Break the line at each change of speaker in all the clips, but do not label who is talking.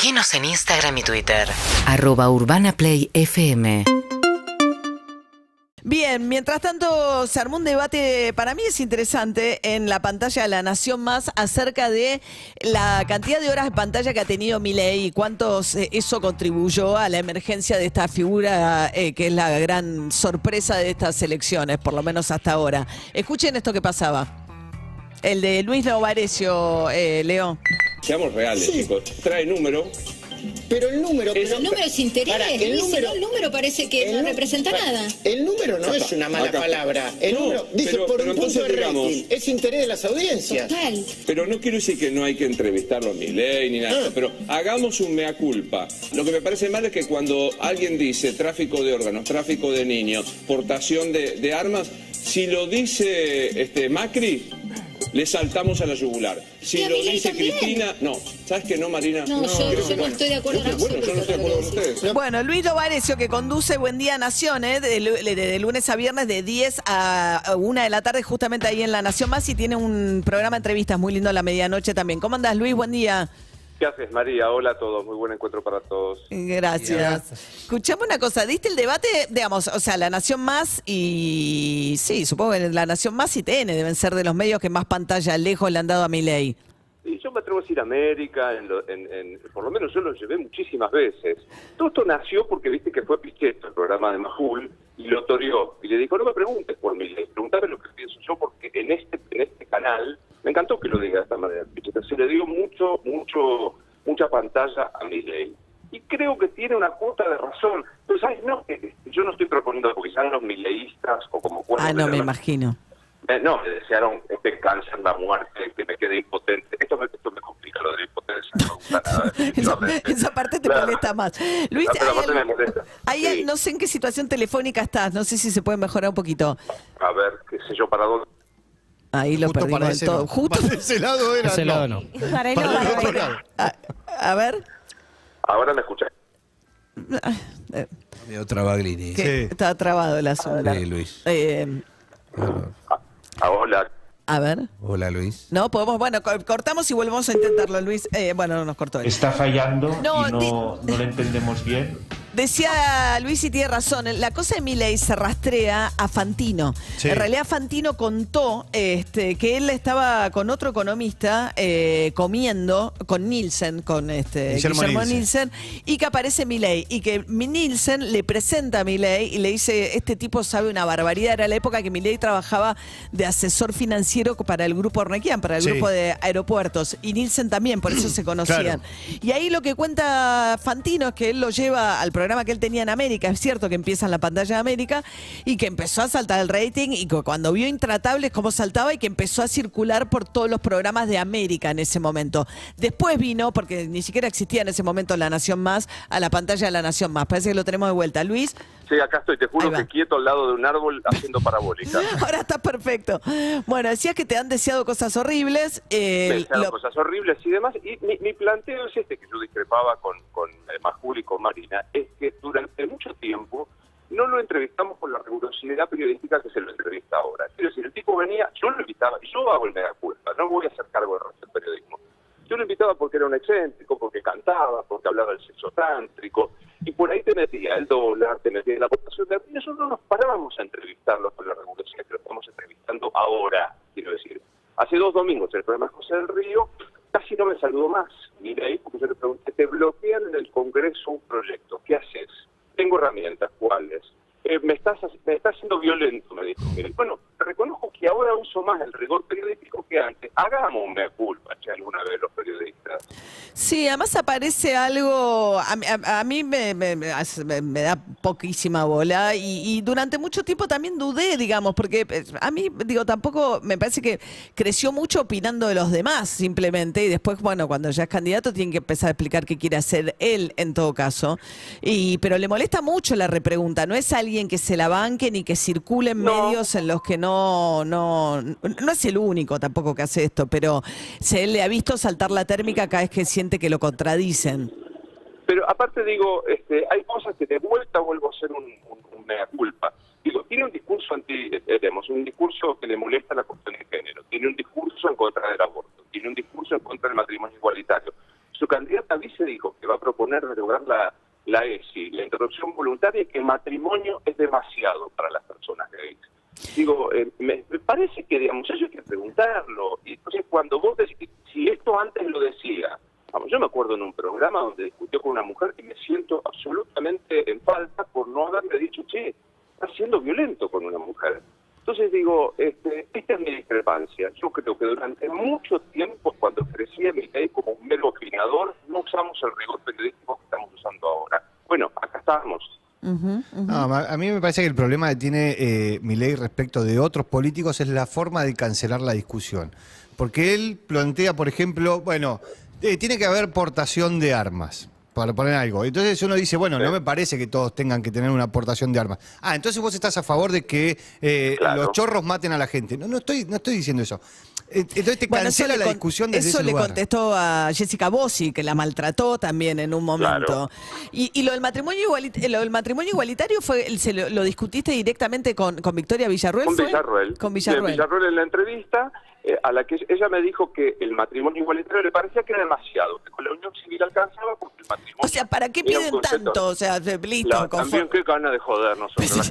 Seguinos en Instagram y Twitter.
Arroba Urbana Play FM.
Bien, mientras tanto se armó un debate, para mí es interesante, en la pantalla de La Nación Más acerca de la cantidad de horas de pantalla que ha tenido Milei y cuánto se- eso contribuyó a la emergencia de esta figura eh, que es la gran sorpresa de estas elecciones, por lo menos hasta ahora. Escuchen esto que pasaba. El de Luis Novarecio, eh, Leo.
Seamos reales, chicos. Trae número.
Pero el número. Pero-
El número es interés,
Pará, el
Luis,
número,
¿no? el número parece que
el
no representa nada.
El número no es una mala
acá.
palabra. El
No,
número dice
pero-
por
pero
un punto de
digamos-
rating. Es interés de las audiencias.
Total.
Pero no quiero decir que no hay que entrevistarlo ni ley ni nada,
Ah.
pero hagamos un mea culpa. Lo que me parece mal es que cuando alguien dice tráfico de órganos, tráfico de niños, portación de, de armas, si lo dice este Macri, le saltamos a la yugular. Si lo dice
también.
Cristina, no. ¿Sabes que no, Marina?
No, yo- no estoy de acuerdo en
Bueno, yo no estoy de acuerdo con
con
ustedes.
Bueno, Luis Novarecio que conduce Buen Día Nación, ¿eh? de, lu- de- de lunes a viernes de 10 a 1 de la tarde, justamente ahí en La Nación Más, y tiene un programa de entrevistas muy lindo a la medianoche también. ¿Cómo andás, Luis? Buen día.
¿Qué haces, María? Hola a todos. Muy buen encuentro para todos.
Gracias. Escuchame una cosa, diste el debate, digamos, o sea, La Nación Más y sí, supongo que La Nación Más y TN deben ser de los medios que más pantalla lejos le han dado a mi ley.
Y yo me atrevo a decir América, en lo- en- en- por lo menos yo lo llevé muchísimas veces. Todo esto nació porque viste que fue Pichetto, el programa de Majul, y lo toreó. Y le dijo, no me preguntes por mi ley, preguntame lo que pienso yo, porque en este, en este canal, encantó que lo diga de esta manera, se le dio mucho, mucho, mucha pantalla a mi ley. Y creo que tiene una cuota de razón. Pero, ¿sabes? No, eh, yo no estoy proponiendo porque sean los mileístas o como cuerpo
Ah, no, me
la-
imagino.
eh, no, me desearon este cáncer, la muerte, que me quede impotente. Esto me, esto me complica lo de la impotencia, no nada.
Esa, esa parte te
Claro.
molesta más. Luis,
Esa
hay algo- hay-
Sí.
no sé en qué situación telefónica estás, no sé si se puede mejorar un poquito.
A ver, qué sé yo, para dónde.
Ahí lo
Justo
perdimos
para ese
todo.
no.
Justo.
Para ese lado era.
Ese lado no.
Para el otro lado.
A, a ver.
Ahora me escuchás.
eh,
Medio trabaglini.
que
Sí.
Está trabado el asunto.
Sí, Luis.
Eh,
Ah, hola.
a ver.
Hola, Luis.
No, podemos, bueno, co- cortamos y volvemos a intentarlo, Luis. Eh, bueno, no nos cortó. él.
está fallando
No,
y no, no lo entendemos bien.
Decía Luis y tiene razón, la cosa de Milei se rastrea a Fantino.
Sí.
En realidad Fantino contó este, que él estaba con otro economista eh, comiendo con Nielsen, con este,
Guillermo
Guillermo,
Nielsen.
Nielsen, y que aparece Milei y que Nielsen le presenta a Milei y le dice, este tipo sabe una barbaridad. Era la época que Milei trabajaba de asesor financiero para el grupo Ornequian, para el
Sí.
grupo de aeropuertos. Y Nielsen también, por eso se conocían.
Claro.
Y ahí lo que cuenta Fantino es que él lo lleva al programa que él tenía en América. Es cierto que empieza en la pantalla de América y que empezó a saltar el rating y que cuando vio Intratables cómo saltaba y que empezó a circular por todos los programas de América en ese momento. Después vino, porque ni siquiera existía en ese momento La Nación Más, a la pantalla de La Nación Más. Parece que lo tenemos de vuelta. Luis,
Sí, acá estoy, te juro que quieto al lado de un árbol haciendo parabólica.
ahora está perfecto. Bueno, decías que te han deseado cosas horribles. eh,
Me desearon
lo-
cosas horribles y demás. Y mi, mi planteo es este, que yo discrepaba con, con eh, Majul y con Marina, es que durante mucho tiempo no lo entrevistamos con la rigurosidad periodística que se lo entrevista ahora. Quiero decir, el tipo venía, yo lo invitaba, y yo hago el mega culpa, no voy a hacer cargo resto del periodismo. Yo lo invitaba porque era un excéntrico, porque cantaba, porque hablaba del sexo tántrico, y por ahí te metía el dólar, te metía la votación de y nosotros no nos parábamos a entrevistarlo con la rigurosidad que lo estamos entrevistando ahora, quiero decir. Hace dos domingos el programa José del Río casi no me saludó más. Mira ahí, porque yo le pregunté, te bloquean en el Congreso un proyecto, ¿qué haces? Tengo herramientas, ¿cuáles? Eh, me, estás, me estás haciendo violento, me dijo. Mire, bueno, reconozco que ahora uso más el rigor periodístico que antes. Hagamos una culpa, che, alguna vez los periodistas.
Sí, además aparece algo, a, a- a mí me, me- me da poquísima bola y, y durante mucho tiempo también dudé, digamos, porque eh, a mí, digo, tampoco me parece que creció mucho opinando de los demás simplemente y después, bueno, cuando ya es candidato tiene que empezar a explicar qué quiere hacer él en todo caso. Y, pero le molesta mucho la repregunta, no es alguien que se la banque ni que circule en
No.
medios en los que no, no, no es el único tampoco que hace esto, pero se le ha visto saltar la térmica cada vez que siente que lo contradicen.
Aparte digo, este, hay cosas que de vuelta vuelvo a ser un, un- un mea culpa. Digo, tiene un discurso anti, eh, tenemos un discurso que le molesta la cuestión de género, tiene un discurso en contra del aborto, tiene un discurso en contra del matrimonio igualitario. Su candidata vice dijo que va a proponer derogar la, la ESI, la interrupción voluntaria, que el matrimonio es demasiado para las personas gays. Digo, eh, me, me parece que, digamos, eso hay que preguntarlo. Y entonces, cuando vos decís, si esto antes lo decía, vamos, yo me acuerdo en un programa donde discutió con una mujer y me siento absolutamente en falta por no haberle dicho, che, está siendo violento con una mujer. Entonces digo, este, esta es mi discrepancia. Yo creo que durante mucho tiempo, cuando crecía mi ley como un mero opinador, no usamos el rigor periodístico que estamos usando ahora. Bueno, acá estamos.
No, a a mí me parece que el problema que tiene eh, Milei respecto de otros políticos es la forma de cancelar la discusión. Porque él plantea, por ejemplo, bueno, eh, tiene que haber portación de armas, para poner algo. Entonces uno dice, bueno, no me parece que todos tengan que tener una aportación de armas. Ah, entonces vos estás a favor de que eh,
Claro.
los chorros maten a la gente. No, no estoy, no estoy diciendo eso. Eh, Entonces te cancela
le
la discusión desde
Eso
ese
le
lugar.
contestó a Jessica Bossi, que la maltrató también en un momento.
Claro.
Y, y lo del matrimonio igualitario, lo del matrimonio igualitario fue, el- se lo, lo discutiste directamente con, con Victoria Villarruel.
Con
¿fue?
Villarruel.
Con Villarruel.
Villarruel en la entrevista, eh, a la que ella me dijo que el matrimonio igualitario le parecía que era demasiado, que con la unión civil alcanzaba porque el matrimonio...
O sea, ¿para qué piden tanto? O sea, de- listo,
La- también qué gana de joder nosotros.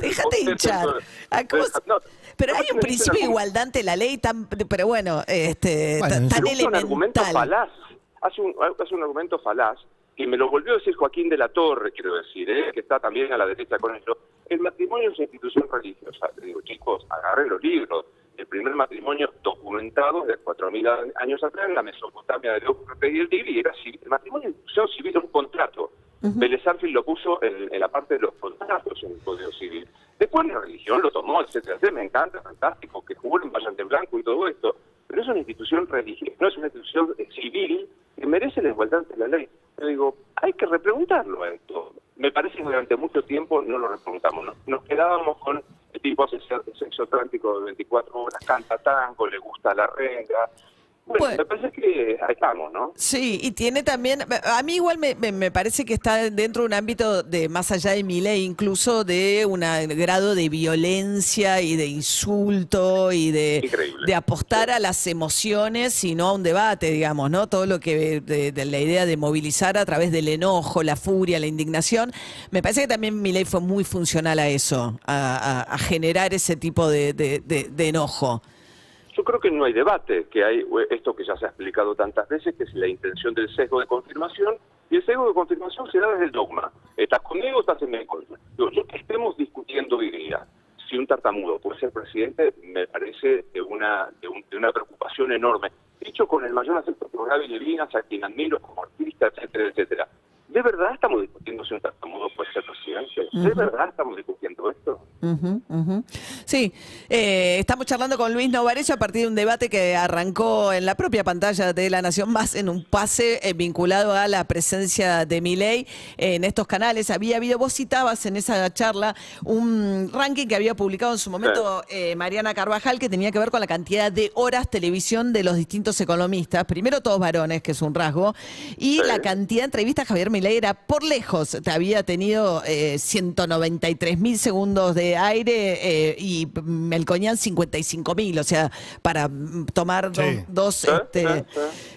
Déjate hinchar. Ah, ¿cómo se-
No,
pero hay un principio de igualdad ante la ley, tan, pero bueno, este,
Bueno,
tan- tan
Pero un argumento falaz. Hace un, hace un argumento falaz que me lo volvió a decir Joaquín de la Torre, quiero decir, ¿eh? que está también a la derecha con eso. El matrimonio es una institución religiosa. Le digo, chicos, agarren los libros. El primer matrimonio documentado de 4.000 años atrás en la Mesopotamia de Eufrates y era civil. El matrimonio institución civil, es un contrato. Vélez Arfield lo puso en, en la parte de los contratos en el Código Civil. Después la religión lo tomó, etcétera, etcétera. Me encanta, fantástico, que juguren Vallante Blanco y todo esto. Pero es una institución religiosa, no es una institución eh, civil que merece la igualdad ante la ley. Yo digo, hay que repreguntarlo a esto. Me parece que durante mucho tiempo no lo repreguntamos. ¿no? Nos quedábamos con el tipo hace se- sexo de 24 horas, canta tango, le gusta la renga. Bueno, me parece que ahí estamos, ¿no?
Sí, y tiene también, a mí igual me, me- me parece que está dentro de un ámbito de más allá de mi ley, incluso de un grado de violencia y de insulto y de,
Increíble.
de apostar a las emociones y no a un debate, digamos, ¿no? Todo lo que de, de la idea de movilizar a través del enojo, la furia, la indignación. Me parece que también mi ley fue muy funcional a eso, a, a- a generar ese tipo de- de- de- de enojo.
Yo creo que no hay debate, que hay eh, esto que ya se ha explicado tantas veces, que es la intención del sesgo de confirmación, y el sesgo de confirmación se da desde el dogma. ¿Estás conmigo o estás en mi contra? Digo, yo que estemos discutiendo hoy día si un tartamudo puede ser presidente, me parece de una, de, un- de una preocupación enorme. Dicho con el mayor acepto por Gaby Levinas, a quien admiro como artista, etcétera, etcétera. ¿De verdad estamos discutiendo si un tartamudo puede ser presidente? ¿De verdad estamos discutiendo esto?
Sí, eh, estamos charlando con Luis Novarecio a partir de un debate que arrancó en la propia pantalla de La Nación Más en un pase eh, vinculado a la presencia de Milei en estos canales. Había habido, vos citabas en esa charla un ranking que había publicado en su momento eh, Mariana Carvajal que tenía que ver con la cantidad de horas televisión de los distintos economistas. Primero todos varones, que es un rasgo, y
Sí.
la cantidad de entrevistas Javier Milei era por lejos. Te había tenido eh, 193 mil segundos de aire eh, y Melcoñán 55 mil, o sea, para mm, tomar do-
Sí.
dos... Este,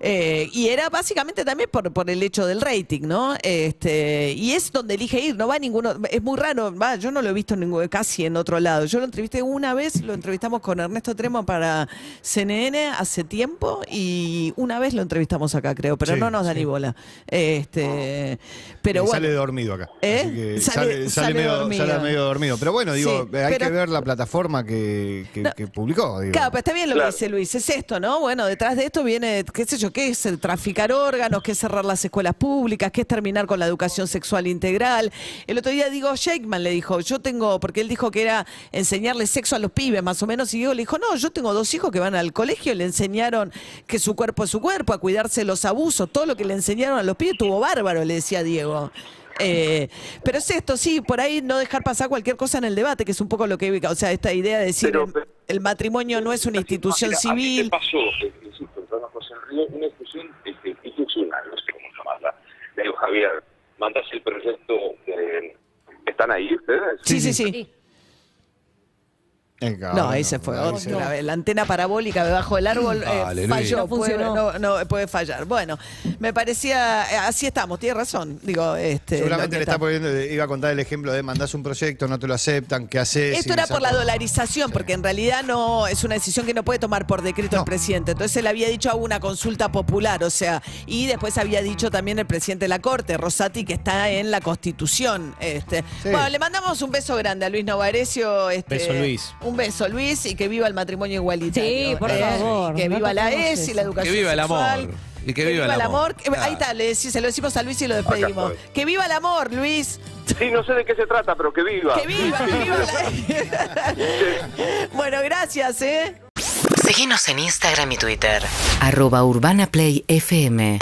eh, y era básicamente también por, por el hecho del rating, ¿no? Este, y es donde elige ir, no va ninguno, es muy raro, va, yo no lo he visto ningún- casi en otro lado. Yo lo entrevisté una vez, lo entrevistamos con Ernesto Tremo para CNN hace tiempo y una vez lo entrevistamos acá, creo, pero
Sí,
no nos da
sí.
ni bola. Este, pero
Eh,
bueno.
Sale dormido acá.
¿Eh?
Así que
Sale-
sale, sale
sale
medio,
dormido.
sale medio dormido. Pero bueno, digo,
Sí,
hay
pero-
que ver la plataforma que, que-
No.
que publicó. digo.
Claro, pero está bien lo
Claro.
que dice Luis, es esto, ¿no? Bueno, detrás de esto viene, qué sé yo, qué es el traficar órganos, qué es cerrar las escuelas públicas, qué es terminar con la educación sexual integral. El otro día digo, Shakeman le dijo, yo tengo, porque él dijo que era enseñarle sexo a los pibes, más o menos, y Diego le dijo, no, yo tengo dos hijos que van al colegio y le enseñaron que su cuerpo es su cuerpo, a cuidarse de los abusos, todo lo que le enseñaron a los pibes tuvo bárbaro, le decía Diego. Eh, pero es esto, sí, por ahí no dejar pasar cualquier cosa en el debate, que es un poco lo que, o sea, esta idea de decir,
Pero-
el, el matrimonio no es una institución
Mira, a mí
civil.
me pasó, insisto, una institución este, institucional, no sé cómo llamarla. Le digo, Javier, mandas el proyecto, eh, ¿están ahí ustedes?
Sí, sí, sí.
Eh,
No, ahí se fue.
ahí
otra
se-
vez. La antena parabólica debajo del árbol eh, falló.
No
puede,
funcionó.
no, no, puede fallar. Bueno, me parecía. eh, Así estamos, tiene razón. Digo, este.
Seguramente le está poniendo, iba a contar el ejemplo de mandás un proyecto, no te lo aceptan, ¿qué haces?
Esto era por la dolarización, porque en realidad no es una decisión que no puede tomar por decreto el presidente. Entonces él había dicho hago una consulta popular, o sea, y después había dicho también el presidente de la Corte, Rosati, que está en la Constitución. Este.
Sí.
Bueno, le mandamos un beso grande a Luis Novarecio. Este,
Beso, Luis.
Un beso, Luis, y que viva el matrimonio igualitario.
Sí, por
Eh,
favor,
Que
no
viva la ES y la educación
Que viva el amor.
sexual.
Y que viva el amor.
Ahí está, le decís- se lo decimos a Luis y lo despedimos. Que viva el amor, Luis.
Sí, no sé de qué se trata, pero que viva.
Que viva, que viva la... bueno, gracias, ¿eh?
Seguinos en Instagram y Twitter.
Arroba Urbana Play FM